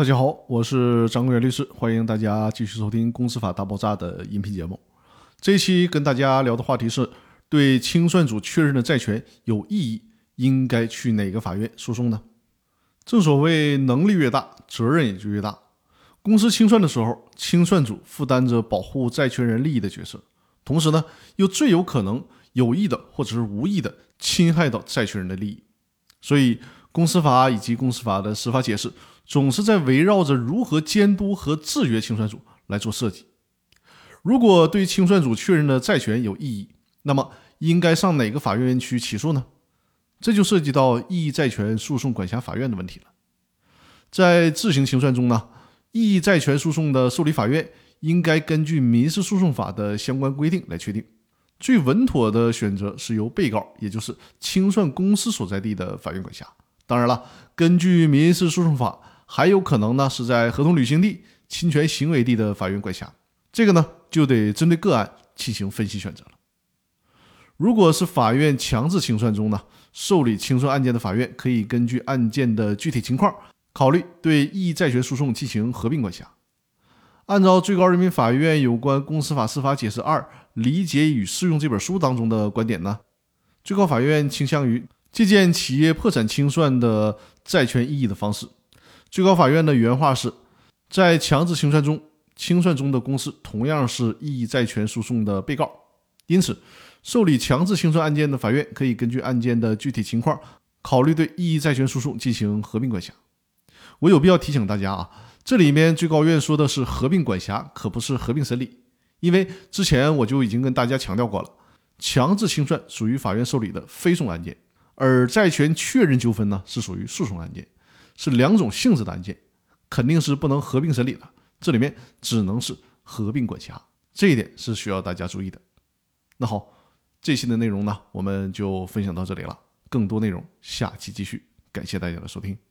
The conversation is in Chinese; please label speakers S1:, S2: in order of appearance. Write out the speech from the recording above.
S1: 大家好，我是张国元律师，欢迎大家继续收听《公司法大爆炸》的音频节目。这期跟大家聊的话题是：对清算组确认的债权有异议，应该去哪个法院诉讼呢？正所谓能力越大，责任也就越大。公司清算的时候，清算组负担着保护债权人利益的角色，同时呢，又最有可能有意的或者是无意的侵害到债权人的利益。所以，公司法以及公司法的司法解释。总是在围绕着如何监督和制约清算组来做设计。如果对清算组确认的债权有异议，那么应该上哪个法院去起诉呢？这就涉及到异议债权诉讼管辖法院的问题了。在自行清算中呢，异议债权诉讼的受理法院应该根据民事诉讼法的相关规定来确定。最稳妥的选择是由被告，也就是清算公司所在地的法院管辖。当然了，根据民事诉讼法。还有可能呢，是在合同履行地、侵权行为地的法院管辖，这个呢就得针对个案进行分析选择了。如果是法院强制清算中呢，受理清算案件的法院可以根据案件的具体情况，考虑对异议债权诉讼进行合并管辖。按照最高人民法院有关公司法司法解释二理解与适用这本书当中的观点呢，最高法院倾向于借鉴企业破产清算的债权异议的方式。最高法院的原话是：在强制清算中，清算中的公司同样是异议债权诉讼的被告，因此，受理强制清算案件的法院可以根据案件的具体情况，考虑对异议债权诉讼进行合并管辖。我有必要提醒大家啊，这里面最高院说的是合并管辖，可不是合并审理，因为之前我就已经跟大家强调过了，强制清算属于法院受理的非讼案件，而债权确认纠纷呢是属于诉讼案件。是两种性质的案件，肯定是不能合并审理的。这里面只能是合并管辖，这一点是需要大家注意的。那好，这期的内容呢，我们就分享到这里了。更多内容下期继续，感谢大家的收听。